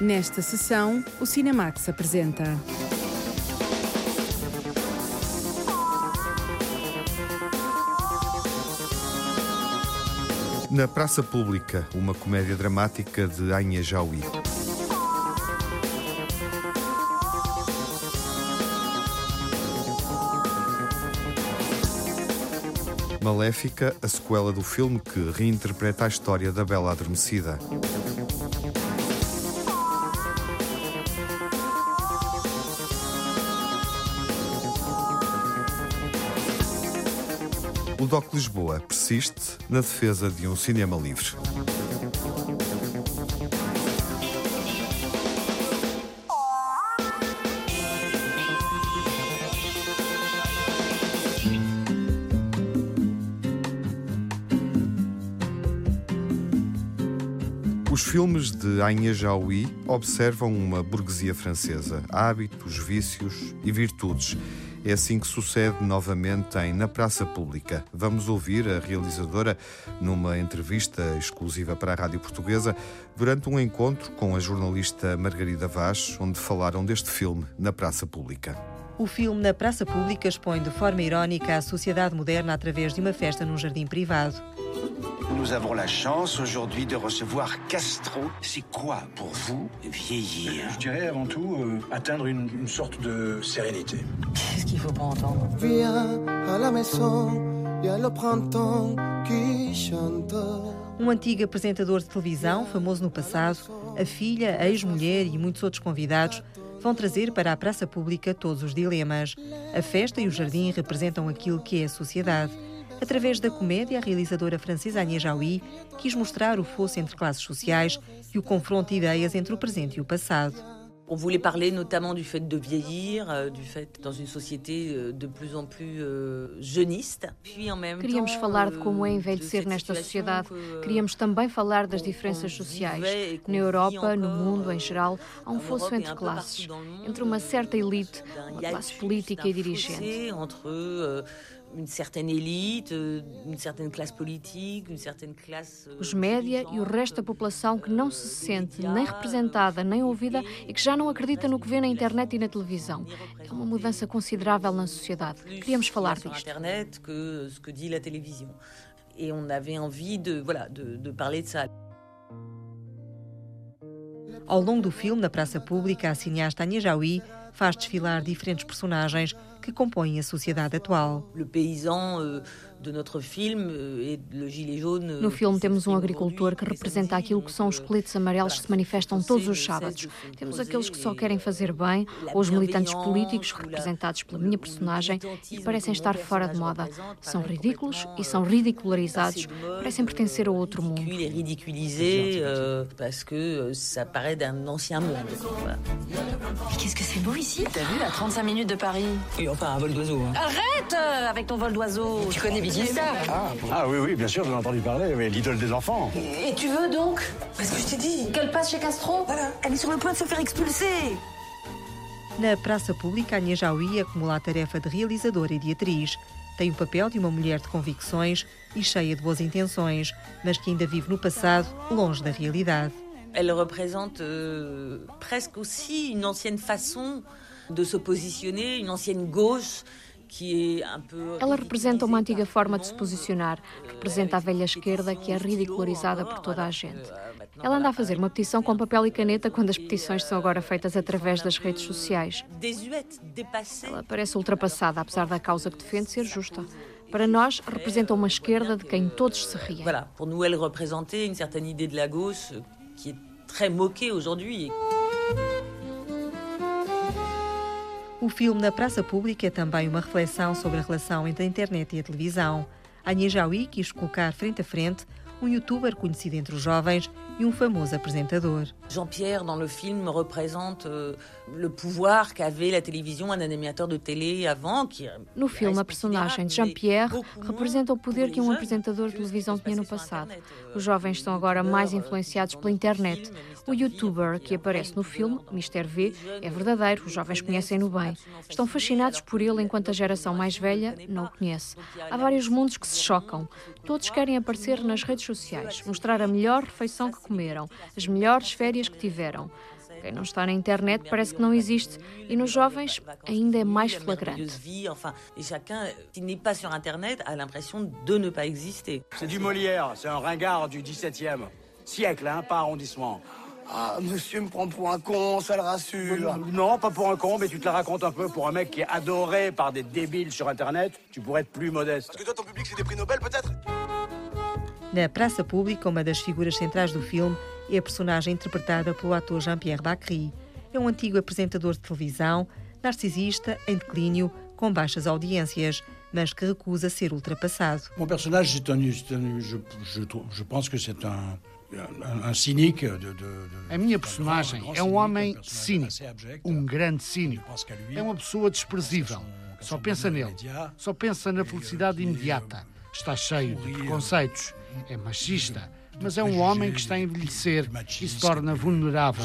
Nesta sessão, o Cinemax apresenta. Na Praça Pública, uma comédia dramática de Anya Jaui. Maléfica, a sequela do filme que reinterpreta a história da Bela Adormecida. DOC Lisboa persiste na defesa de um cinema livre. Os filmes de Agnes Jaoui observam uma burguesia francesa, hábitos, vícios e virtudes. É assim que sucede novamente em Na Praça Pública. Vamos ouvir a realizadora numa entrevista exclusiva para a Rádio Portuguesa durante um encontro com a jornalista Margarida Vaz, onde falaram deste filme Na Praça Pública. O filme Na Praça Pública expõe de forma irónica a sociedade moderna através de uma festa num jardim privado. Nous avons la chance aujourd'hui de recevoir Castro. C'est quoi pour vous vieillir Je dirais avant tout euh, atteindre une, une sorte de sérénité. Qu'est-ce qu'il faut pas entendre Viens à la maison, il y a le printemps qui chante. Um antigo apresentador de televisão, famoso no passado, a filha, a ex-mulher e muitos outros convidados vão trazer para a praça pública todos os dilemas. A festa e o jardim representam aquilo que é a sociedade. Através da comédia, a realizadora francesa Agnès Jaoui quis mostrar o fosso entre classes sociais e o confronto de ideias entre o presente e o passado. On voulait parler notamment du fait de vieillir, euh, du fait dans une société euh, de plus en plus euh, jeuniste. Puis en même Queríamos temps, falar de como é envelhecer nesta sociedade. que, Queríamos também falar das diferenças sociais. Na Europa, no mundo em geral, há um fosso entre classes, entre uma certa elite, uma classe política e dirigente. entre une certaine élite, euh, une certaine classe politique, une certaine classe. euh, Os média e o resto da população que não se sente nem representada nem ouvida e que já não acredita no que vê na internet e na televisão. É uma mudança considerável na sociedade. Queríamos falar disto. Internet que ce que dit la télévision. Et on avait envie de, voilà, de, de parler de ça. Ao longo do filme, na praça pública, a cineasta Agnès Jaoui faz desfilar diferentes personagens que compõem a sociedade atual. Euh, de euh, jaune. euh, No filme temos um agricultor que representa aquilo que são os coletes amarelos que se manifestam todos os sábados. Temos aqueles que só querem fazer bem, ou os militantes políticos representados pela minha personagem e que parecem estar fora de moda. São ridículos e são ridicularizados, parecem pertencer a outro mundo. Ridiculisé euh, parce que euh, ça paraît d'un ancien monde. Voilà. Qu'est-ce que c'est beau ici T'as vu, à 35 minutes de Paris Et enfin, un vol d'oiseau. hein. Arrête euh, avec ton vol d'oiseau Tu connais Biggie Star Ah oui, oui, bien sûr, j'en ai entendu parler, mais l'idole des enfants. Et tu veux donc Parce que je t'ai dit Qu'elle passe chez Castro Voilà, elle est sur le point de se faire expulser Na praça pública, Agnès Jaoui acumula a tarefa de realizadora e de atriz. Tem o papel de uma mulher de convicções e cheia de boas intenções, mas que ainda vive no passado, longe da realidade. Elle représente euh, presque aussi une ancienne façon de se positionner, une ancienne gauche. Ela representa uma antiga forma de se posicionar, monde. representa a velha esquerda que é ridicularizada por toda a gente. Ela anda a fazer uma petição com papel e caneta quando as petições são agora feitas através das redes sociais. Ela parece ultrapassada, apesar da causa que defende ser justa. Para nós, representa uma esquerda de quem todos se riem. Voilà, pour nous, elle représentait une certaine idée de la gauche euh, qui est très moquée aujourd'hui. O filme Na Praça Pública é também uma reflexão sobre a relação entre a internet e a televisão. Agnès Jaoui quis colocar frente a frente um youtuber conhecido entre os jovens e um famoso apresentador. Jean-Pierre, dans le film, représente euh, le pouvoir qu'avait la télévision, un animateur de télé avant. Qui No filme, a personagem de Jean-Pierre representa o poder que um apresentador de televisão tinha no passado. Os jovens são agora mais influenciados pela internet. O youtuber que aparece no filme, Mr. V, é verdadeiro, os jovens conhecem-no bem. Estão fascinados por ele enquanto a geração mais velha não o conhece. Há vários mundos que se chocam. Todos querem aparecer nas redes sociais, mostrar a melhor refeição que comeram, as melhores férias que tiveram. Quem não está na internet parece que não existe e nos jovens ainda é mais flagrante. C'est du Molière, c'est un ringard du 17e siècle, hein, pas arrondissement. Ah, monsieur me prend pour un con, ça le rassure. Non, pas pour un con, mais tu te la racontes un peu pour un mec qui est adoré par des débiles sur Internet. Tu pourrais être plus modeste. Parce que toi, ton public, c'est des prix Nobel, peut-être? Na praça pública, uma das figuras centrais do filme é a personagem interpretada pelo ator Jean-Pierre Bacry. É um antigo apresentador de televisão, narcisista, em declínio, com baixas audiências, mas que recusa ser ultrapassado. Mon personnage, c'est un, un, je, je, je pense que c'est un, a minha personagem é um homem cínico, um grande cínico. É uma pessoa desprezível. Só pensa nele, só pensa na felicidade imediata. Está cheio de preconceitos, é machista, mas é um homem que está a envelhecer e se torna vulnerável.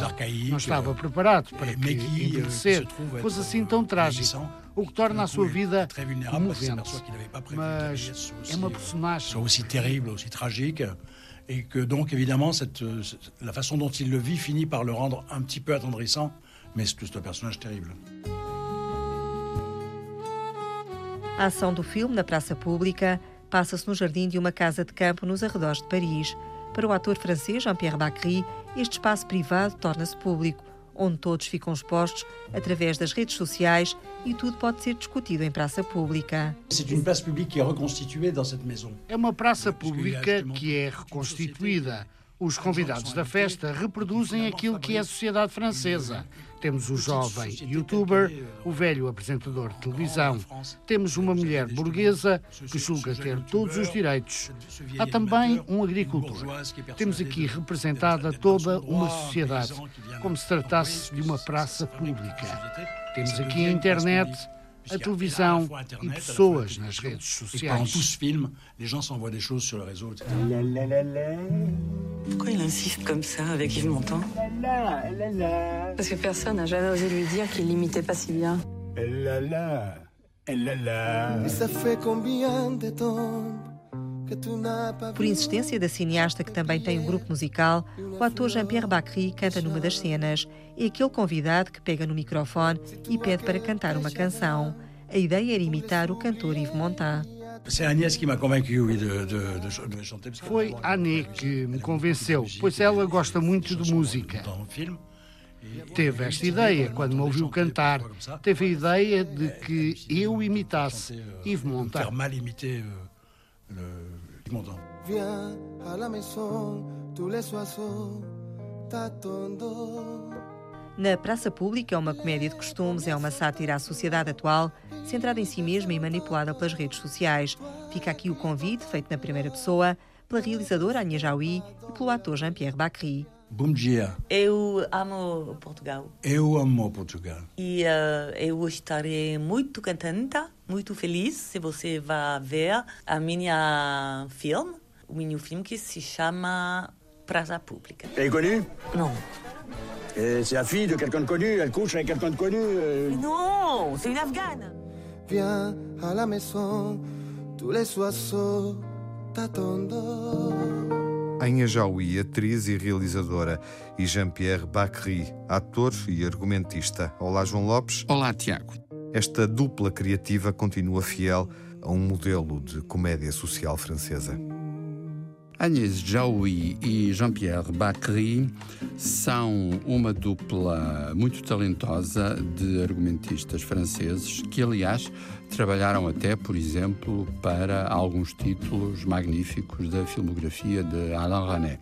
Não estava preparado para que envelhecer fosse assim tão trágico, o que torna a sua vida comovente. Mas é uma personagem. aussi terrible, aussi tragique. Et que donc, évidemment, cette, la façon dont il le vit finit par le rendre un petit peu attendrissant, mais c'est tout un personnage terrible. A ação do filme na praça pública passa-se no jardim de uma casa de campo nos arredores de Paris. Para o ator francês Jean-Pierre Bacry, este espaço privado torna-se público, onde todos ficam expostos através das redes sociais e tudo pode ser discutido em praça pública. É uma praça pública que é reconstituída. Os convidados da festa reproduzem aquilo que é a sociedade francesa. Temos o jovem youtuber, o velho apresentador de televisão. Temos uma mulher burguesa que julga ter todos os direitos. Há também um agricultor. Temos aqui representada toda uma sociedade, como se tratasse de uma praça pública. Temos aqui a internet a televisão e pessoas nas redes sociais. Pendant tout ce film, les gens s'envoient des choses sur le réseau, etc. Pourquoi il insiste comme ça avec Yves Montand Parce que personne n'a jamais osé lui dire qu'il l'imitait pas si bien. Et ça fait combien de temps Por insistência da cineasta, que também tem um grupo musical, o ator Jean-Pierre Bacry canta numa das cenas. É aquele convidado que pega no microfone e pede para cantar uma canção. A ideia era imitar o cantor Yves Montand. Foi a Agnès que me convenceu, pois ela gosta muito de música. Teve esta ideia quando me ouviu cantar. Teve a ideia de que eu imitasse Yves Montand. Viens à la maison, tous les oiseaux t'attendent. Na Praça Pública é uma comédia de costumes, é uma sátira à sociedade atual, centrada em si mesma e manipulada pelas redes sociais. Fica aqui o convite, feito na primeira pessoa, pela realizadora Anya Jaui e pelo ator Jean-Pierre Bacry. Bom dia. Eu amo Portugal. Eu amo Portugal. E uh, eu estarei muito contente, muito feliz se você vai ver a minha filme, o meu filme que se chama Praça Pública. Connue Non. Et C'est la fille de quelqu'un de connu, elle couche avec quelqu'un de connu. euh. Mais non, c'est une Afghane. Viens à la maison, tous les oiseaux t'attendent. Anya Jaui, atriz e realizadora, e Jean-Pierre Bacry, ator e argumentista. Olá, João Lopes. Olá, Tiago. Esta dupla criativa continua fiel a um modelo de comédia social francesa. Agnès Jaoui e Jean-Pierre Bacry são uma dupla muito talentosa de argumentistas franceses que, aliás, trabalharam até, por exemplo, para alguns títulos magníficos da filmografia de Alain René.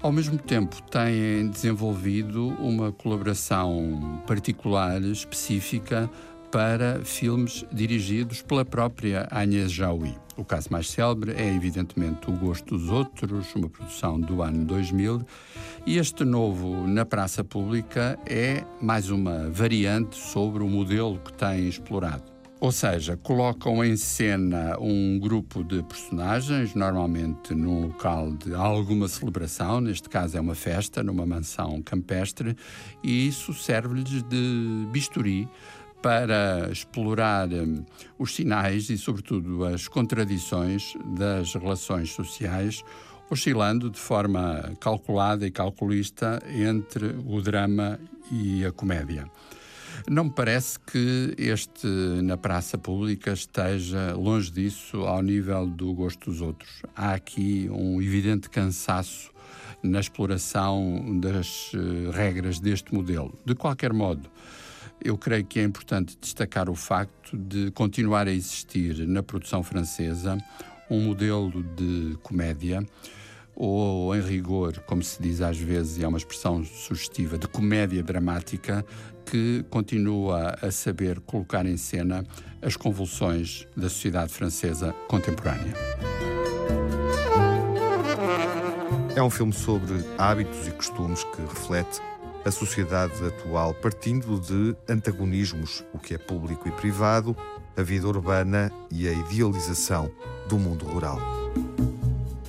Ao mesmo tempo, têm desenvolvido uma colaboração particular, específica, para filmes dirigidos pela própria Agnès Jaoui. O caso mais célebre é, evidentemente, O Gosto dos Outros, uma produção do ano 2000, e este novo Na Praça Pública é mais uma variante sobre o modelo que tem explorado. Ou seja, colocam em cena um grupo de personagens, normalmente num local de alguma celebração, neste caso é uma festa, numa mansão campestre, e isso serve-lhes de bisturi para explorar hum, os sinais e, sobretudo, as contradições das relações sociais oscilando de forma calculada e calculista entre o drama e a comédia. Não me parece que este, na praça pública, esteja longe disso ao nível do gosto dos outros. Há aqui um evidente cansaço na exploração das uh, regras deste modelo. De qualquer modo, eu creio que é importante destacar o facto de continuar a existir na produção francesa um modelo de comédia, ou em rigor, como se diz às vezes, e é uma expressão sugestiva, de comédia dramática, que continua a saber colocar em cena as convulsões da sociedade francesa contemporânea. É um filme sobre hábitos e costumes que reflete a sociedade atual, partindo de antagonismos, o que é público e privado, a vida urbana e a idealização do mundo rural.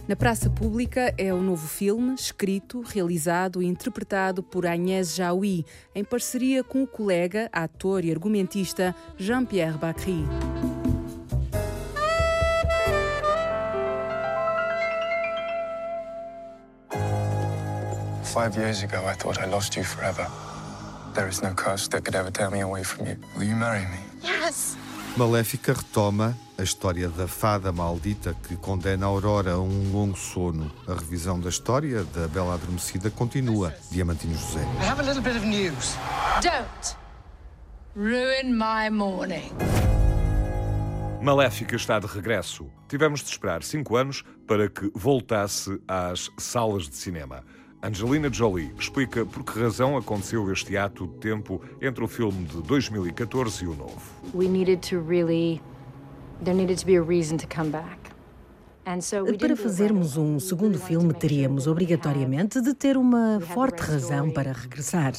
Na Praça Pública é o novo filme, escrito, realizado e interpretado por Agnès Jaoui, em parceria com o colega, ator e argumentista Jean-Pierre Bacry. Five years ago, I thought I lost you forever. There is no curse that could ever tear me away from you. Will you marry me? Yes. Maléfica retoma a história da fada maldita que condena a Aurora a um longo sono. A revisão da história da Bela Adormecida continua. Diamantino José. I have a little bit of news. Don't ruin my morning. Maléfica está de regresso. Tivemos de esperar cinco anos para que voltasse às salas de cinema. Angelina Jolie explica por que razão aconteceu este ato de tempo entre o filme de 2014 e o novo. We needed to really there needed to be a reason to come back. Para fazermos um segundo filme, teríamos obrigatoriamente de ter uma forte razão para regressar.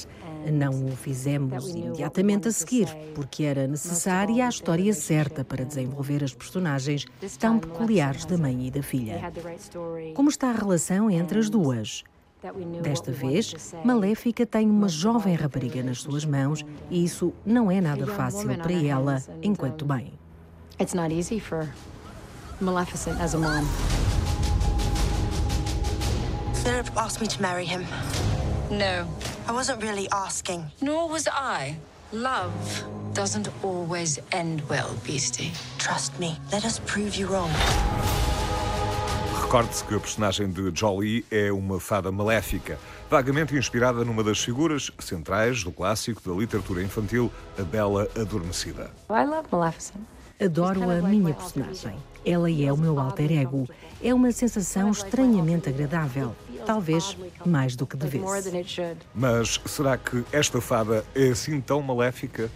Não o fizemos imediatamente a seguir, porque era necessária a história certa para desenvolver as personagens tão peculiares da mãe e da filha. Como está a relação entre as duas? Desta vez, Maléfica tem uma jovem rapariga nas suas mãos e isso não é nada fácil para ela enquanto mãe. It's not easy for Maleficent as a mom. Philip asked me to marry him. No. I wasn't really asking. Nor was I. Love doesn't always end well, Beastie. Trust me. Let us prove you wrong. Recorde-se que a personagem de Jolie é uma fada maléfica, vagamente inspirada numa das figuras centrais do clássico da literatura infantil, a Bela Adormecida. I love Maleficent. Adoro a minha personagem. Ela é o meu alter ego. É uma sensação estranhamente agradável talvez mais do que devesse. Mas será que esta fada é assim tão maléfica?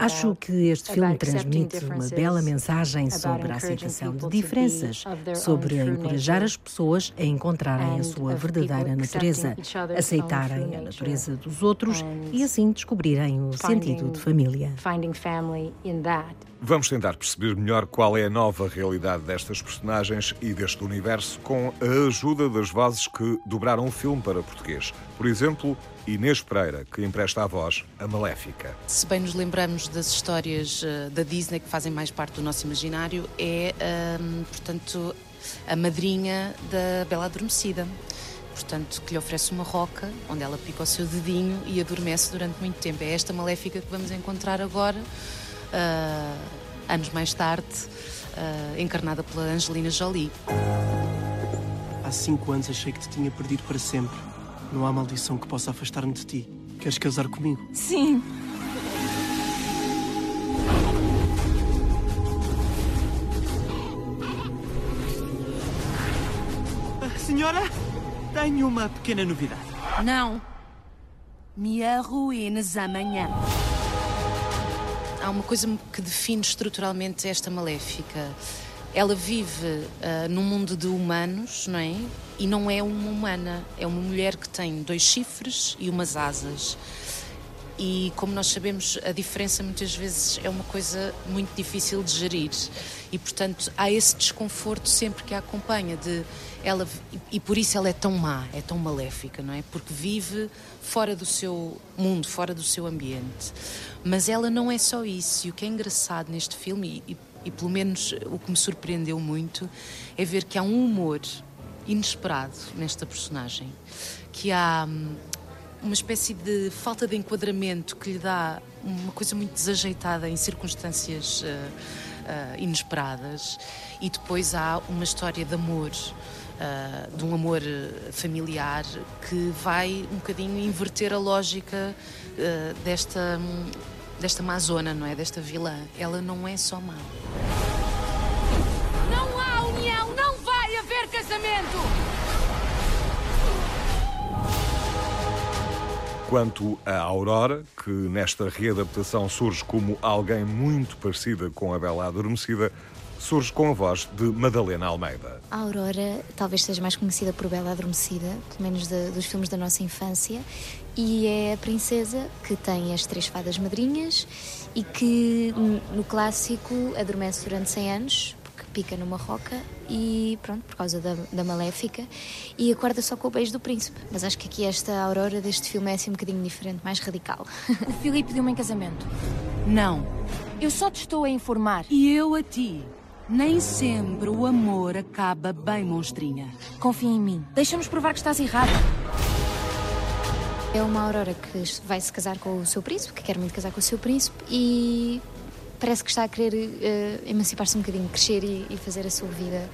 Acho que este filme transmite uma bela mensagem sobre a aceitação de diferenças, sobre encorajar as pessoas a encontrarem a sua verdadeira natureza, aceitarem a natureza dos outros e assim descobrirem o sentido de família. Vamos tentar perceber melhor qual é a nova realidade destas personagens e deste universo com a ajuda das vozes que dobraram o filme para português. Por exemplo, Inês Pereira, que empresta a voz a Maléfica. Se bem nos lembramos das histórias uh, da Disney que fazem mais parte do nosso imaginário, é, uh, portanto, a madrinha da Bela Adormecida portanto, que lhe oferece uma roca onde ela pica o seu dedinho e adormece durante muito tempo. É esta maléfica que vamos encontrar agora uh, anos mais tarde, uh, encarnada pela Angelina Jolie. Há cinco anos achei que te tinha perdido para sempre. Não há maldição que possa afastar-me de ti. Queres casar comigo? Sim. Senhora, tenho uma pequena novidade. Não. Me arruínes amanhã há uma coisa que define estruturalmente esta maléfica. Ela vive uh, num mundo de humanos, não é? E não é uma humana, é uma mulher que tem dois chifres e umas asas. E como nós sabemos, a diferença muitas vezes é uma coisa muito difícil de gerir. E portanto, há esse desconforto sempre que a acompanha de ela e por isso ela é tão má, é tão maléfica, não é? Porque vive fora do seu mundo, fora do seu ambiente. Mas ela não é só isso. E o que é engraçado neste filme, e, e pelo menos o que me surpreendeu muito é ver que há um humor inesperado nesta personagem, que há hum, uma espécie de falta de enquadramento que lhe dá uma coisa muito desajeitada em circunstâncias uh, uh, inesperadas, e depois há uma história de amor. Uh, de um amor familiar que vai um bocadinho inverter a lógica desta, um, desta Amazona, não é? Desta vilã. Ela não é só má. Não há união, não vai haver casamento! Quanto a Aurora, que nesta readaptação surge como alguém muito parecida com a Bela Adormecida, surge com a voz de Madalena Almeida. A Aurora talvez seja mais conhecida por Bela Adormecida, pelo menos de, dos filmes da nossa infância, e é a princesa que tem as três fadas madrinhas e que no clássico adormece durante 100 anos, porque pica numa roca e pronto, por causa da, da maléfica, e acorda só com o beijo do príncipe. Mas acho que aqui esta aurora deste filme é assim um bocadinho diferente, mais radical. O Filipe pediu-me em casamento. Não. Eu só te estou a informar. E eu a ti. Nem sempre o amor acaba bem, monstrinha. Confia em mim. Deixa-nos provar que estás errada. É uma Aurora que vai se casar com o seu príncipe, que quer muito casar com o seu príncipe, e parece que está a querer uh, emancipar-se um bocadinho, crescer e, e fazer a sua vida.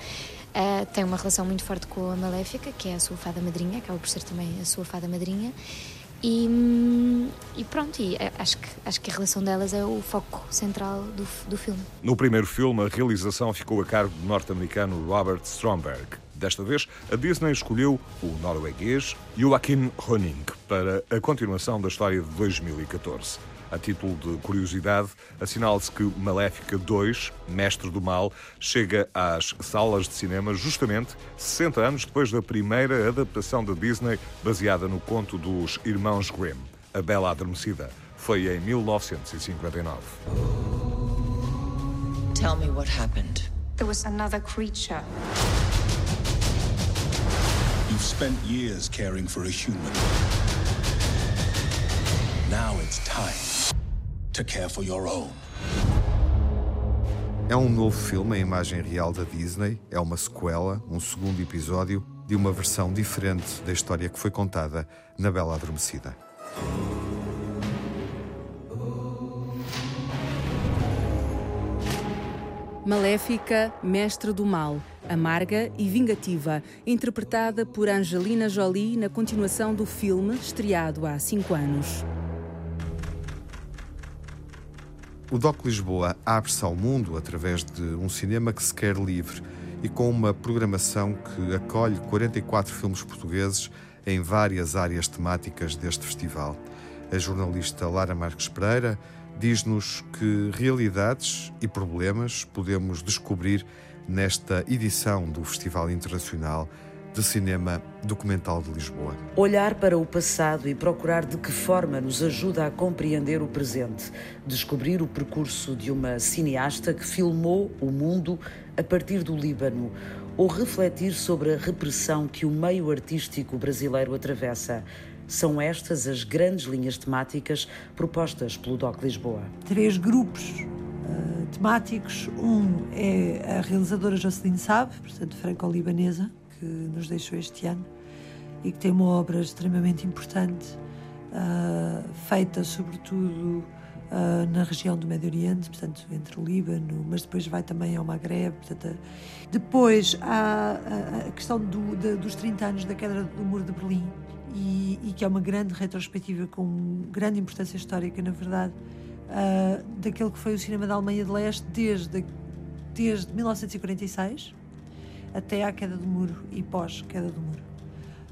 Uh, tem uma relação muito forte com a Maléfica, que é a sua fada madrinha, acaba por ser também a sua fada madrinha. E, e, pronto, e eh, acho que, acho que a relação delas é o foco central do, do filme. No primeiro filme, a realização ficou a cargo do norte-americano Robert Stromberg. Desta vez, a Disney escolheu o norueguês Joachim Honing para a continuação da história de 2014. A título de curiosidade, assinala-se que Maléfica 2, Mestre do Mal, chega às salas de cinema justamente 60 anos depois da primeira adaptação da Disney baseada no conto dos Irmãos Grimm, A Bela Adormecida. Foi em 1959. Tell me what happened. There was another creature. You've spent years caring for a human. Now it's time to care for your own. É um novo filme em imagem real da Disney, é uma sequela, um segundo episódio de uma versão diferente da história que foi contada na Bela Adormecida. Maléfica, Mestre do Mal, amarga e vingativa, interpretada por Angelina Jolie na continuação do filme estreado há cinco anos. O DOC Lisboa abre-se ao mundo através de um cinema que se quer livre e com uma programação que acolhe 44 filmes portugueses em várias áreas temáticas deste festival. A jornalista Lara Marques Pereira diz-nos que realidades e problemas podemos descobrir nesta edição do Festival Internacional de Cinema Documental de Lisboa. Olhar para o passado e procurar de que forma nos ajuda a compreender o presente. Descobrir o percurso de uma cineasta que filmou o mundo a partir do Líbano. Ou refletir sobre a repressão que o meio artístico brasileiro atravessa. São estas as grandes linhas temáticas propostas pelo DOC Lisboa. Três grupos uh, temáticos. Um é a realizadora Jocelyn Sabe, portanto franco-libanesa, que nos deixou este ano e que tem uma obra extremamente importante, uh, feita sobretudo uh, na região do Médio Oriente, portanto, entre o Líbano, mas depois vai também ao Maghreb. Portanto, depois há a, a questão do, de, dos 30 anos da queda do Muro de Berlim, e, e, que é uma grande retrospectiva com grande importância histórica, na verdade, uh, daquele que foi o cinema da Alemanha de Leste desde, desde 1946 até à queda do muro e pós-queda do muro.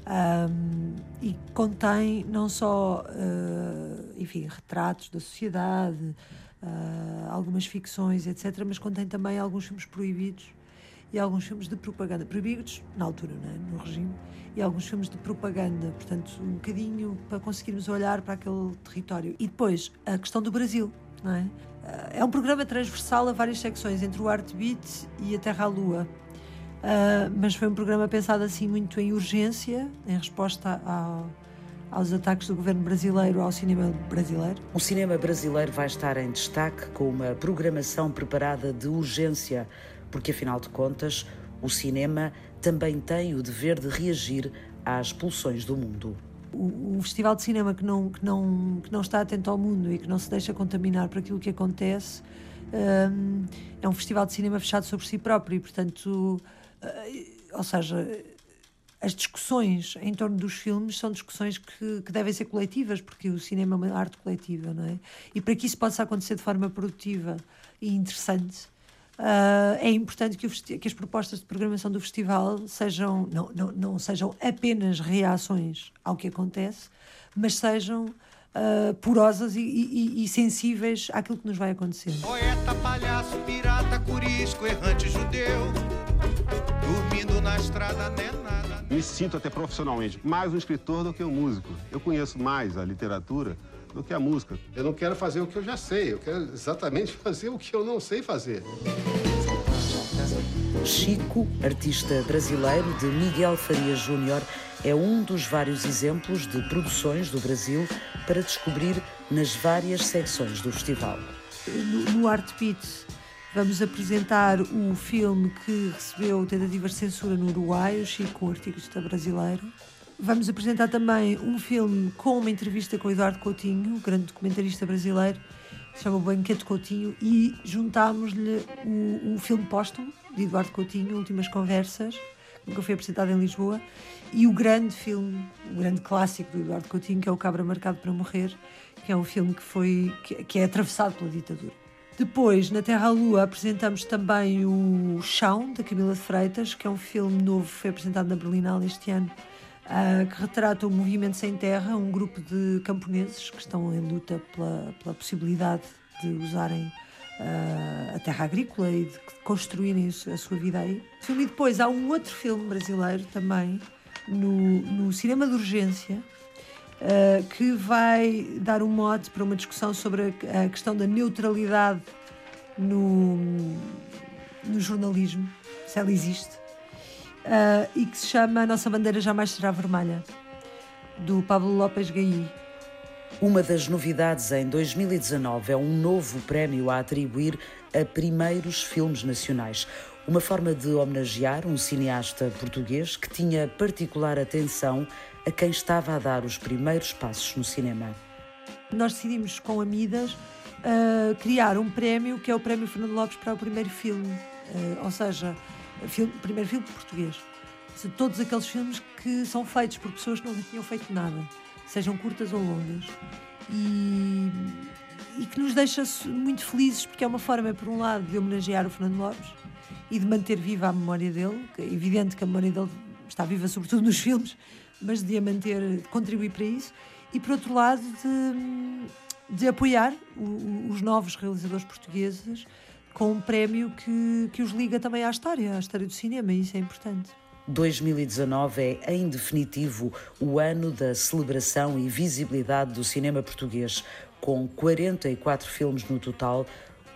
Um, e contém não só, uh, enfim, retratos da sociedade, uh, algumas ficções, etc., mas contém também alguns filmes proibidos e alguns filmes de propaganda, proibidos na altura, é? no regime, e alguns filmes de propaganda, portanto, um bocadinho para conseguirmos olhar para aquele território. E depois, a questão do Brasil, não é? É um programa transversal a várias secções, entre o Art Beat e a Terra à Lua. Uh, mas foi um programa pensado assim muito em urgência, em resposta ao, aos ataques do governo brasileiro ao cinema brasileiro. O cinema brasileiro vai estar em destaque com uma programação preparada de urgência, porque afinal de contas, o cinema também tem o dever de reagir às pulsões do mundo. O, o, festival de cinema que não, que, não, que não está atento ao mundo e que não se deixa contaminar por aquilo que acontece um, é um festival de cinema fechado sobre si próprio e, portanto, uh, ou seja, as discussões em torno dos filmes são discussões que, que, devem ser coletivas, porque o cinema é uma arte coletiva, não é? E para que isso possa acontecer de forma produtiva e interessante, uh, é importante que, o, que, as propostas de programação do festival sejam, não, não, não sejam apenas reações ao que acontece, mas sejam uh, porosas e, e, e, sensíveis àquilo que nos vai acontecer. Poeta, palhaço, pirata, curisco, errante judeu, dormindo na estrada, nem nada. Me sinto até profissionalmente mais um escritor do que um músico. Eu conheço mais a literatura do que a música. Eu não quero fazer o que eu já sei, eu quero exatamente fazer o que eu não sei fazer. Chico, artista brasileiro de Miguel Faria Júnior, é um dos vários exemplos de produções do Brasil para descobrir nas várias secções do festival. No, no Art Beat Vamos apresentar o filme que recebeu tentativas de censura no Uruguai, o Chico, um artista brasileiro. Vamos apresentar também um filme com uma entrevista com Eduardo Coutinho, um grande documentarista brasileiro, que se chama O Banquete Coutinho, e juntámos-lhe o, o filme póstumo de Eduardo Coutinho, Últimas Conversas, que foi apresentado em Lisboa, e o grande filme, o grande clássico do Eduardo Coutinho, que é O Cabra Marcado para Morrer, que é um filme que, foi, que, que é atravessado pela ditadura. Depois, na Terra à Lua, apresentamos também o Chão, da Camila de Freitas, que é um filme novo, foi apresentado na Berlinale este ano, uh, que retrata o Movimento Sem Terra, um grupo de camponeses que estão em luta pela, pela possibilidade de usarem uh, a terra agrícola e de construírem a sua vida aí. E depois há um outro filme brasileiro também, no, no cinema de urgência, uh, que vai dar um mote para uma discussão sobre a, a questão da neutralidade no, no, jornalismo, se ela existe, uh, e que se chama A Nossa Bandeira Jamais Será Vermelha, do Pablo López Gaí. Uma das novidades em 2019 é um novo prémio a atribuir a primeiros filmes nacionais. Uma forma de homenagear um cineasta português que tinha particular atenção a quem estava a dar os primeiros passos no cinema. Nós decidimos com Amidas uh, criar um prémio que é o Prémio Fernando Lopes para o primeiro filme, uh, ou seja, filme, primeiro filme português. Seja, todos aqueles filmes que são feitos por pessoas que não tinham feito nada, sejam curtas ou longas. E, e que nos deixa muito felizes porque é uma forma, por um lado, de homenagear o Fernando Lopes e de manter viva a memória dele. É evidente que a memória dele está viva sobretudo nos filmes, mas de a manter, de contribuir para isso, e por outro lado de, de apoiar o, os novos realizadores portugueses com um prémio que, que os liga também à história, à história do cinema, e isso é importante. 2019 é, em definitivo, o ano da celebração e visibilidade do cinema português, com 44 filmes no total,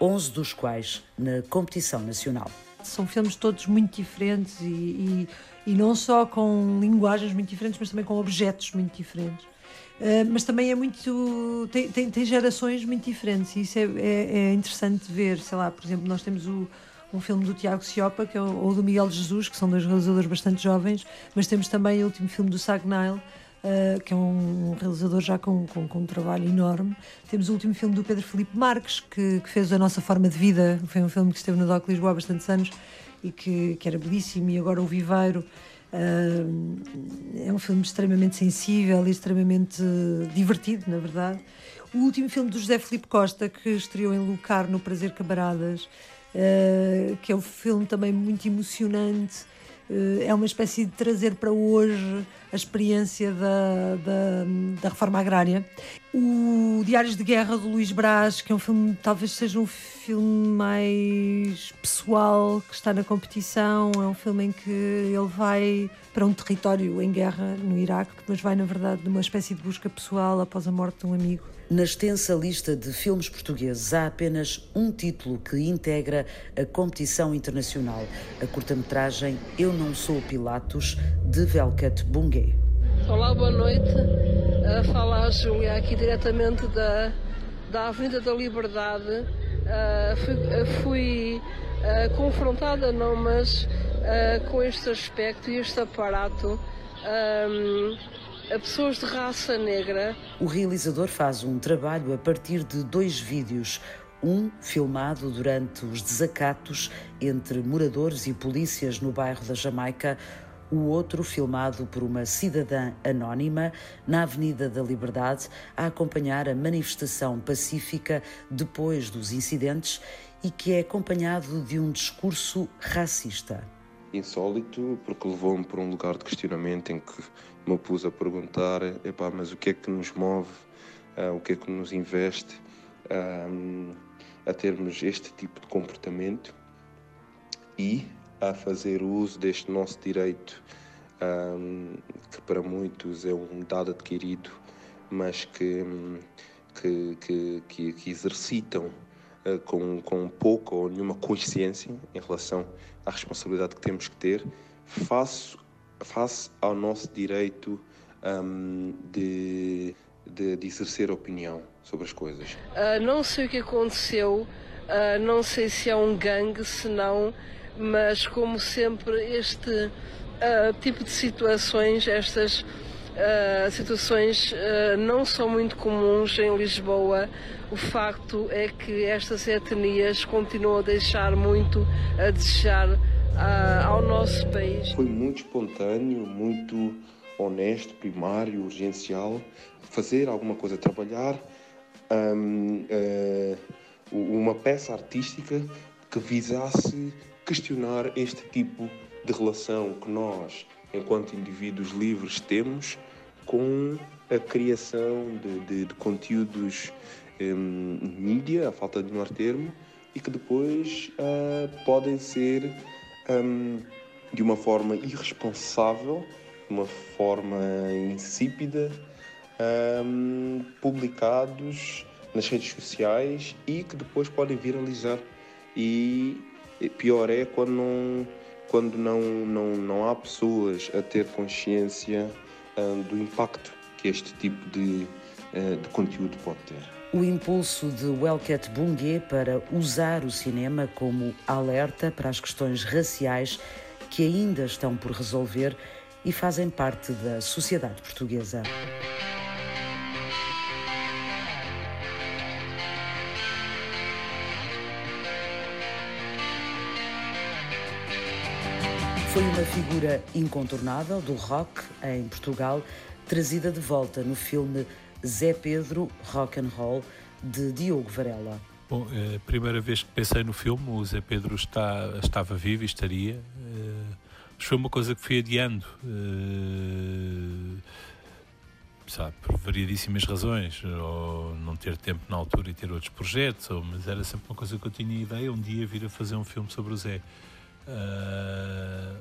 11 dos quais na competição nacional. São filmes todos muito diferentes e, e, e não só com linguagens muito diferentes, mas também com objetos muito diferentes. Uh, mas também é muito. Tem, tem, tem, gerações muito diferentes e isso é, é, é, interessante ver. Sei lá, por exemplo, nós temos o, um filme do Tiago Ciopa que é ou do Miguel Jesus, que são dois realizadores bastante jovens, mas temos também o último filme do Sagnile, uh, que é um realizador já com, com, com, um trabalho enorme. Temos o último filme do Pedro Felipe Marques, que, que, fez A Nossa Forma de Vida, foi um filme que esteve no DOC Lisboa há bastantes anos e que, que era belíssimo, e agora O Viveiro. É um filme extremamente sensível e extremamente divertido, na verdade. O último filme do José Felipe Costa, que estreou em Lucar no Prazer Camaradas, uh, que é um filme também muito emocionante, é uma espécie de trazer para hoje a experiência da, da, da, reforma agrária. O Diários de Guerra do Luís Brás, que é um filme, talvez seja um filme mais pessoal, que está na competição, é um filme em que ele vai para um território em guerra no Iraque, mas vai, na verdade, numa espécie de busca pessoal após a morte de um amigo. Na extensa lista de filmes portugueses, há apenas um título que integra a competição internacional: a curta-metragem Eu Não Sou Pilatos, de Velket Bungay. Olá, boa noite. fala a Júlia aqui diretamente da, da Avenida da Liberdade. Uh, fui, fui uh, confrontada, não, mas uh, com este aspecto e este aparato. Um, a pessoas de raça negra. O realizador faz um trabalho a partir de dois vídeos. Um filmado durante os desacatos entre moradores e polícias no bairro da Jamaica, o outro filmado por uma cidadã anónima na Avenida da Liberdade a acompanhar a manifestação pacífica depois dos incidentes e que é acompanhado de um discurso racista. Insólito, porque levou-me para um lugar de questionamento em que me pus a perguntar: epá, mas o que é que nos move, uh, o que é que nos investe um, a termos este tipo de comportamento e a fazer uso deste nosso direito, um, que para muitos é um dado adquirido, mas que, que, que, que, que exercitam com, com pouca ou nenhuma consciência em relação à responsabilidade que temos que ter face, face ao nosso direito um, de, de, de, exercer opinião sobre as coisas. Uh, não sei o que aconteceu, uh, não sei se é um gangue, se não mas como sempre este uh, tipo de situações, estas uh, situações uh, não são muito comuns em Lisboa. O facto é que estas etnias continuam a deixar muito a desejar ao nosso país. Foi muito espontâneo, muito honesto, primário, urgencial, fazer alguma coisa, trabalhar um, uma peça artística que visasse questionar este tipo de relação que nós, enquanto indivíduos livres, temos com a criação de, de, de conteúdos um, mídia, a falta de melhor termo, e que depois uh, podem ser um, de uma forma irresponsável, de uma forma insípida, um, publicados nas redes sociais e que depois podem viralizar. E Pior é quando não, quando não, não, não há pessoas a ter consciência do impacto que este tipo de, uh, de conteúdo pode ter. O impulso de Welket Bungue para usar o cinema como alerta para as questões raciais que ainda estão por resolver e fazem parte da sociedade portuguesa. Foi uma figura incontornável do rock em Portugal, trazida de volta no filme Zé Pedro Rock and Roll de Diogo Varela. Bom, é a primeira vez que pensei no filme, o Zé Pedro está, estava vivo e estaria. Eh, mas foi uma coisa que fui adiando. Eh, sabe, por variedíssimas razões, ou não ter tempo na altura e ter outros projetos, ou, mas era sempre uma coisa que eu tinha ideia, um dia vir a fazer um filme sobre o Zé. Uh,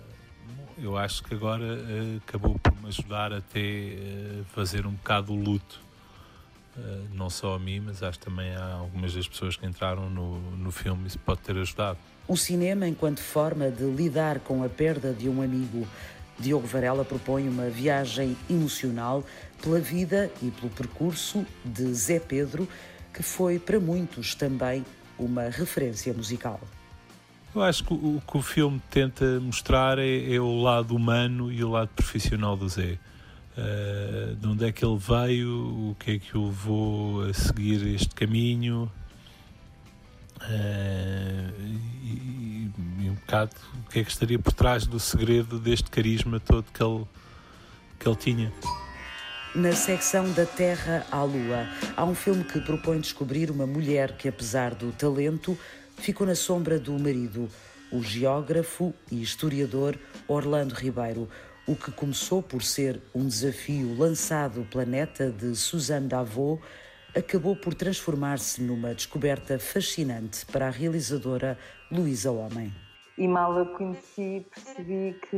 eu acho que agora uh, acabou por me ajudar até uh, fazer um bocado o luto. não só a mim, mas acho também a algumas das pessoas que entraram no, no filme, isso pode ter ajudado. O cinema, enquanto forma de lidar com a perda de um amigo, Diogo Varela propõe uma viagem emocional pela vida e pelo percurso de Zé Pedro, que foi para muitos também uma referência musical. Eu acho que o que o filme tenta mostrar é, é o lado humano e o lado profissional do Zé. Uh, de onde é que ele veio, o que é que o levou a seguir este caminho uh, e, e, um bocado o que é que estaria por trás do segredo deste carisma todo que ele, que ele tinha. Na secção da Terra à Lua, há um filme que propõe descobrir uma mulher que, apesar do talento, ficou na sombra do marido, o geógrafo e historiador Orlando Ribeiro, o que começou por ser um desafio lançado planeta de Suzanne Davot, acabou por transformar-se numa descoberta fascinante para a realizadora Luísa Homem. E mal a conheci, percebi que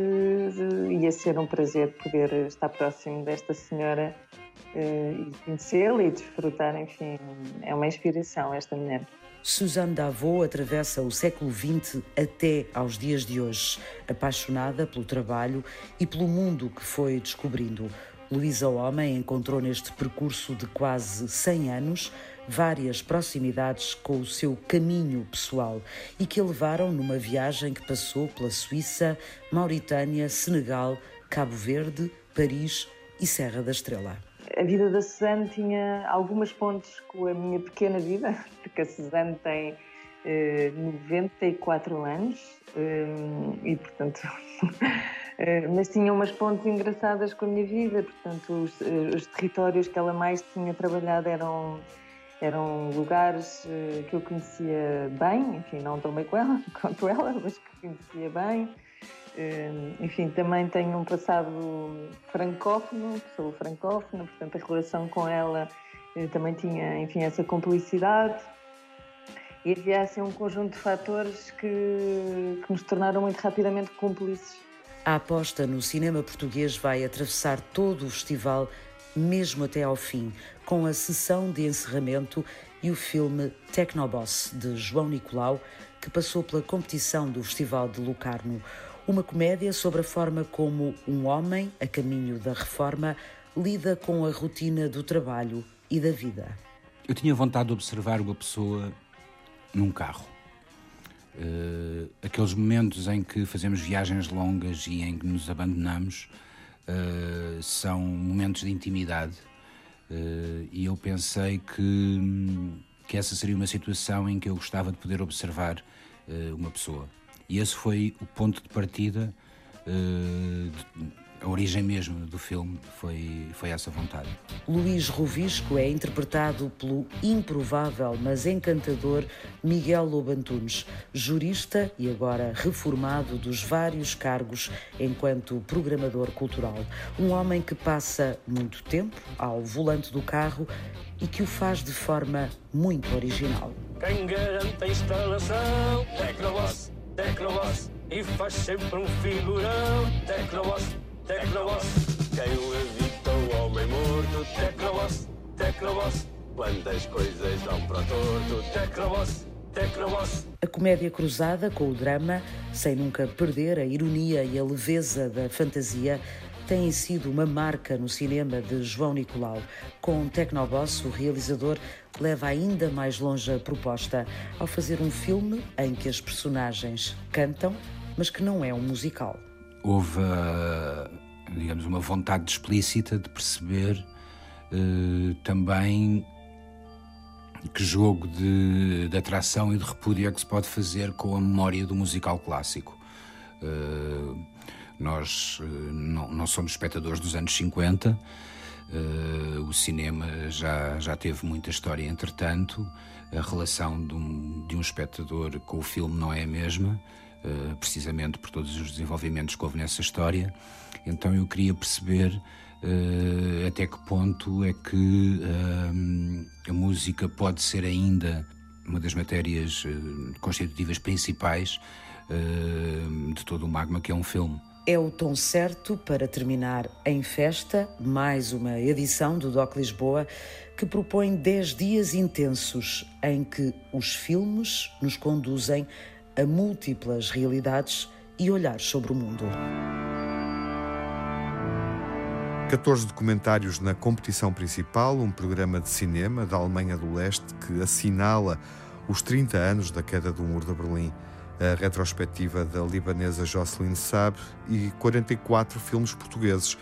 ia ser um prazer poder estar próximo desta senhora eh, e conhecê-la e desfrutar, enfim, é uma inspiração esta mulher. Suzanne Davot atravessa o século XX até aos dias de hoje, apaixonada pelo trabalho e pelo mundo que foi descobrindo. Luísa Homem encontrou neste percurso de quase 100 anos várias proximidades com o seu caminho pessoal e que a levaram numa viagem que passou pela Suíça, Mauritânia, Senegal, Cabo Verde, Paris e Serra da Estrela. A vida da Suzanne tinha algumas pontes com a minha pequena vida, porque a Suzanne tem eh, 94 anos eh, e, portanto, eh, mas tinha umas pontes engraçadas com a minha vida, portanto, os, eh, os territórios que ela mais tinha trabalhado eram eram lugares eh, que eu conhecia bem, enfim, não tão bem com ela, quanto ela, mas que conhecia bem. Eh, enfim, também tenho um passado francófono, sou francófona, portanto a relação com ela eh, também tinha, enfim, essa complicidade. E havia assim um conjunto de fatores que, que nos tornaram muito rapidamente cúmplices. A aposta no cinema português vai atravessar todo o festival mesmo até ao fim, com a sessão de encerramento e o filme Tecnoboss, de João Nicolau, que passou pela competição do Festival de Lucarno. Uma comédia sobre a forma como um homem, a caminho da reforma, lida com a rotina do trabalho e da vida. Eu tinha vontade de observar uma pessoa num carro. Uh, aqueles momentos em que fazemos viagens longas e em que nos abandonamos uh, são momentos de intimidade uh, e eu pensei que, que essa seria uma situação em que eu gostava de poder observar uma pessoa. E esse foi o ponto de partida de, a origem mesmo do filme foi, foi essa vontade. Luís Rovisco é interpretado pelo improvável, mas encantador Miguel Lobantunes, jurista e agora reformado dos vários cargos enquanto programador cultural. Um homem que passa muito tempo ao volante do carro e que o faz de forma muito original. Quem garante a instalação? Tecnoboss, Tecnoboss, e faz sempre um figurão. Tecnoboss, Tecnoboss, quem o evita o homem morto? Tecnoboss, Tecnoboss, quando as coisas dão para torto? Tecnoboss, Tecnoboss. A comédia cruzada com o drama, sem nunca perder a ironia e a leveza da fantasia, tem sido uma marca no cinema de João Nicolau. Com Tecnoboss, o realizador leva ainda mais longe a proposta ao fazer um filme em que as personagens cantam, mas que não é um musical houve, digamos, uma vontade explícita de perceber uh, também que jogo de, de, atração e de repúdio é que se pode fazer com a memória do musical clássico. Uh, nós uh, não, não, somos espectadores dos anos 50, o cinema já, já teve muita história entretanto, a relação de um, de um espectador com o filme não é a mesma. Eh, precisamente por todos os desenvolvimentos que houve nessa história. Então eu queria perceber uh, até que ponto é que uh, a música pode ser ainda uma das matérias constitutivas principais de todo o magma que é um filme. É o tom certo para terminar em festa, mais uma edição do DOC Lisboa, que propõe 10 dias intensos em que os filmes nos conduzem a múltiplas realidades e olhares sobre o mundo. 14 documentários na competição principal, um programa de cinema da Alemanha do Leste que assinala os 30 anos da queda do Muro de Berlim, a retrospectiva da libanesa Jocelyn Saab e 44 filmes portugueses,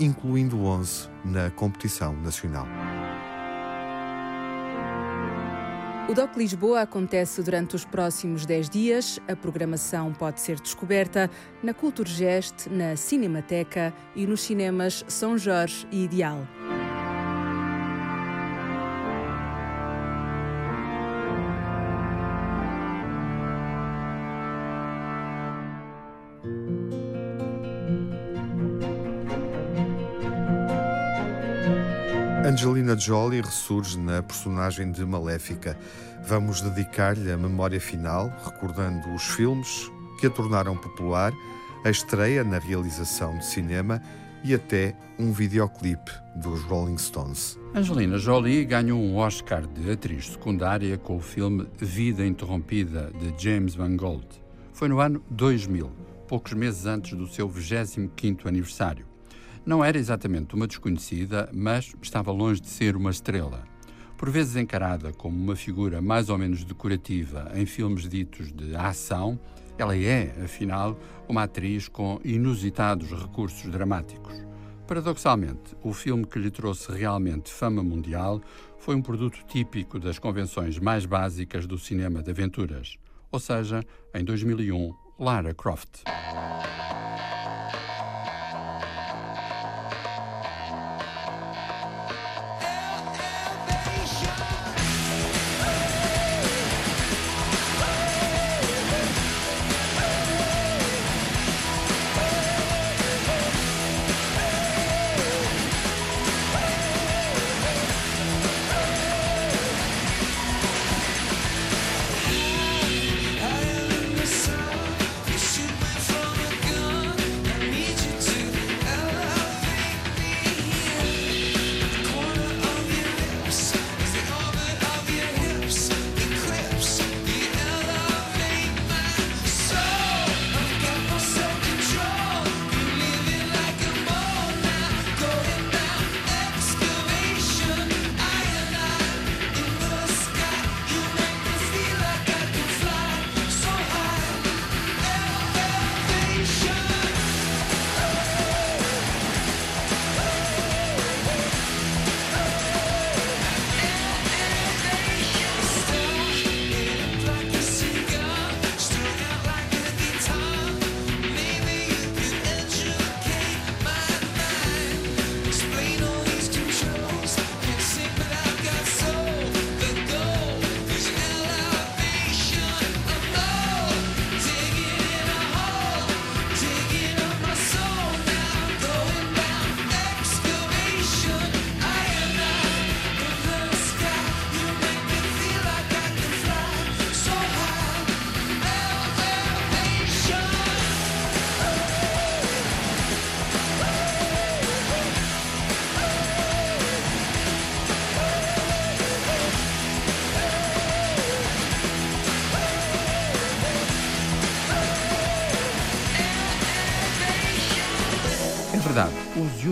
incluindo 11 na competição nacional. O DOC Lisboa acontece durante os próximos 10 dias. A programação pode ser descoberta na Culturgest, na Cinemateca e nos cinemas São Jorge e Ideal. Angelina Jolie ressurge na personagem de Maléfica. Vamos dedicar-lhe a memória final, recordando os filmes que a tornaram popular, a estreia na realização de cinema e até um videoclipe dos Rolling Stones. Angelina Jolie ganhou um Oscar de atriz secundária com o filme Vida Interrompida, de James Van Gold. Foi no ano 2000, poucos meses antes do seu 25º aniversário. Não era exatamente uma desconhecida, mas estava longe de ser uma estrela. Por vezes encarada como uma figura mais ou menos decorativa em filmes ditos de ação, ela é, afinal, uma atriz com inusitados recursos dramáticos. Paradoxalmente, o filme que lhe trouxe realmente fama mundial foi um produto típico das convenções mais básicas do cinema de aventuras, ou seja, em 2001, Lara Croft.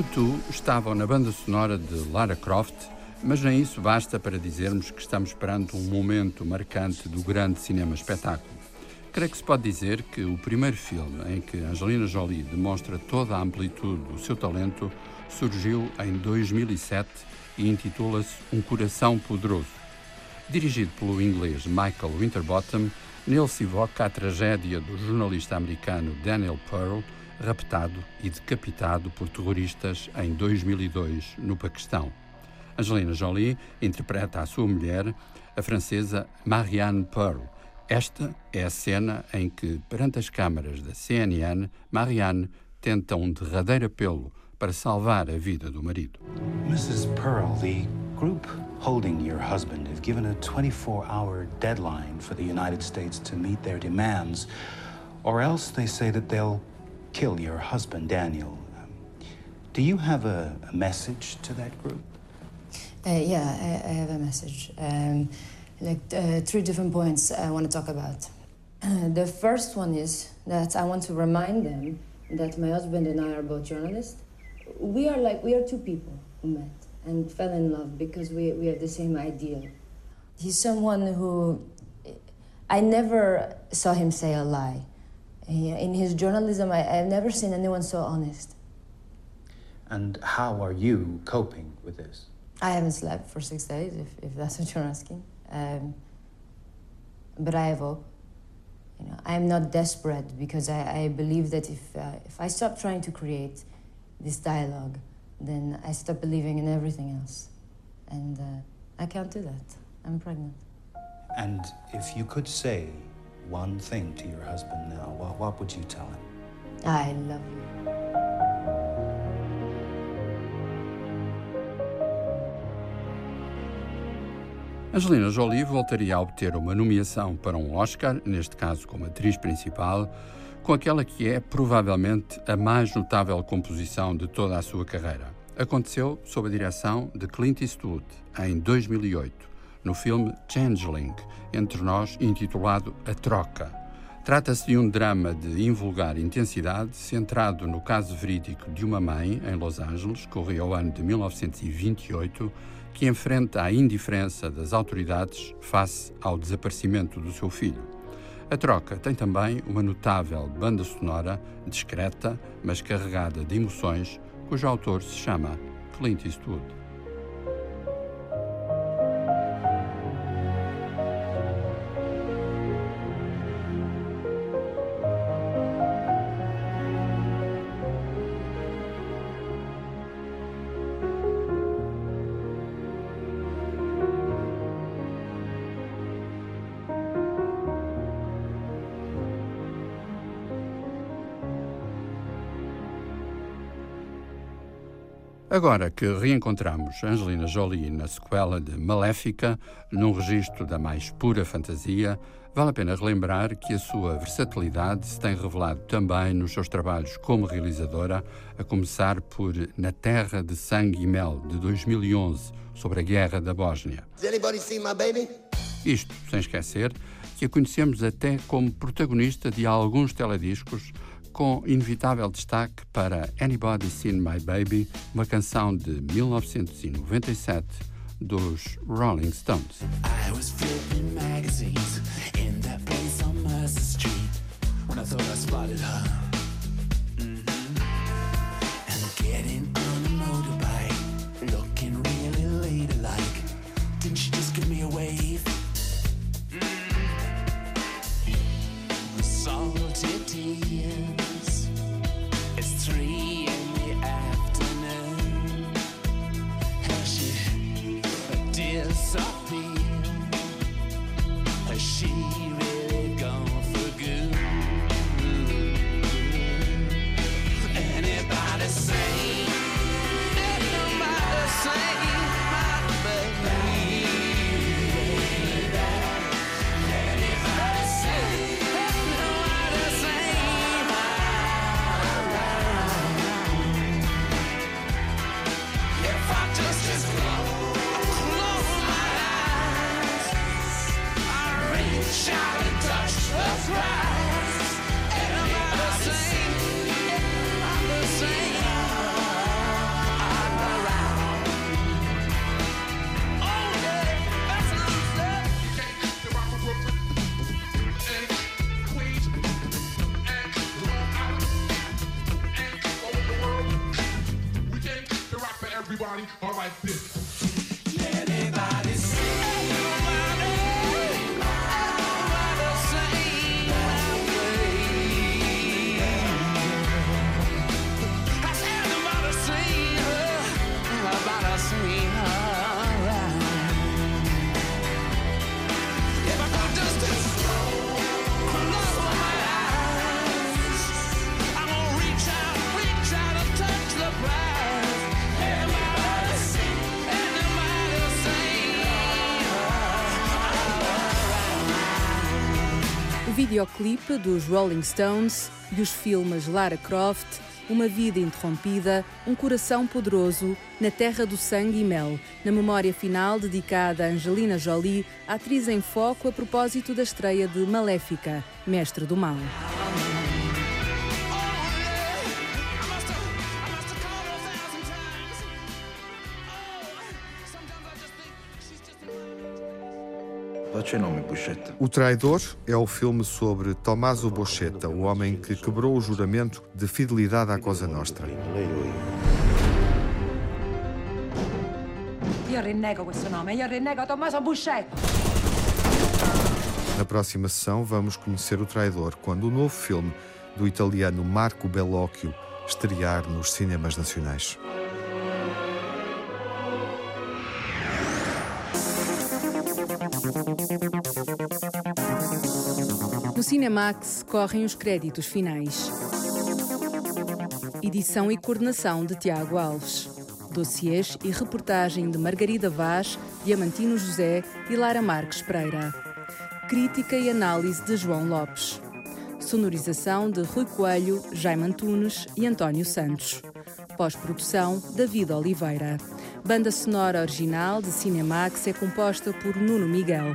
U2 estavam na banda sonora de Lara Croft, mas nem isso basta para dizermos que estamos perante um momento marcante do grande cinema espetáculo. Creio que se pode dizer que o primeiro filme em que Angelina Jolie demonstra toda a amplitude do seu talento surgiu em 2007 e intitula-se Um Coração Poderoso. Dirigido pelo inglês Michael Winterbottom, nele se evoca a tragédia do jornalista americano Daniel Pearl, raptado e decapitado por terroristas em 2002 no Paquistão. Angelina Jolie interpreta a sua mulher, a francesa Marianne Pearl. Esta é a cena em que, perante as câmaras da CNN, Marianne tenta um derradeiro apelo para salvar a vida do marido. Mrs. Pearl, the group holding your husband have given a 24-hour deadline for the United States to meet their demands, or else they say that they'll kill your husband, Daniel. Um, do you have a, a, message to that group? Uh, yeah, I, I, have a message. Um, like uh, three different points I want to talk about. Uh, the first one is that I want to remind them that my husband and I are both journalists. We are like we are two people who met and fell in love because we we have the same ideal. He's someone who I never saw him say a lie. In his journalism, I, have never seen anyone so honest. And how are you coping with this? I haven't slept for six days, if, if that's what you're asking. Um, but I have hope. You know, I am not desperate because I, I believe that if, uh, if I stop trying to create this dialogue, then I stop believing in everything else. And uh, I can't do that. I'm pregnant. And if you could say one thing to your husband now, what, what would you tell him? I love you. Angelina Jolie voltaria a obter uma nomeação para um Oscar, neste caso como atriz principal, com aquela que é provavelmente a mais notável composição de toda a sua carreira. Aconteceu sob a direção de Clint Eastwood em 2008 no filme Changeling, entre nós intitulado A Troca. Trata-se de um drama de invulgar intensidade, centrado no caso verídico de uma mãe, em Los Angeles, corria o ano de 1928, que enfrenta a indiferença das autoridades face ao desaparecimento do seu filho. A troca tem também uma notável banda sonora, discreta, mas carregada de emoções, cujo autor se chama Clint Eastwood. Agora que reencontramos Angelina Jolie na sequela de Maléfica, num registro da mais pura fantasia, vale a pena relembrar que a sua versatilidade se tem revelado também nos seus trabalhos como realizadora, a começar por Na Terra de Sangue e Mel, de 2011, sobre a Guerra da Bósnia. Isto sem esquecer que a conhecemos até como protagonista de alguns telediscos com inevitável destaque para Anybody Seen My Baby, uma canção de 1997 dos Rolling Stones. I was flipping magazines in that place on Mercer Street when I thought I spotted her. body or my fist. Videoclipe dos Rolling Stones e os filmes Lara Croft, Uma Vida Interrompida, Um Coração Poderoso, Na Terra do Sangue e Mel, na memória final dedicada a Angelina Jolie, atriz em foco a propósito da estreia de Maléfica, Mestre do Mal. O Traidor é o filme sobre Tommaso Bocchetta, o homem que quebrou o juramento de fidelidade à Cosa Nostra. Nome, Tommaso. Na próxima sessão vamos conhecer o Traidor, quando o novo filme do italiano Marco Bellocchio estrear nos cinemas nacionais. Cinemax correm os créditos finais. Edição e coordenação de Tiago Alves. Dossiês e reportagem de Margarida Vaz, Diamantino José e Lara Marques Pereira. Crítica e análise de João Lopes. Sonorização de Rui Coelho, Jaime Antunes e António Santos. Pós-produção, David Oliveira. Banda sonora original de Cinemax é composta por Nuno Miguel.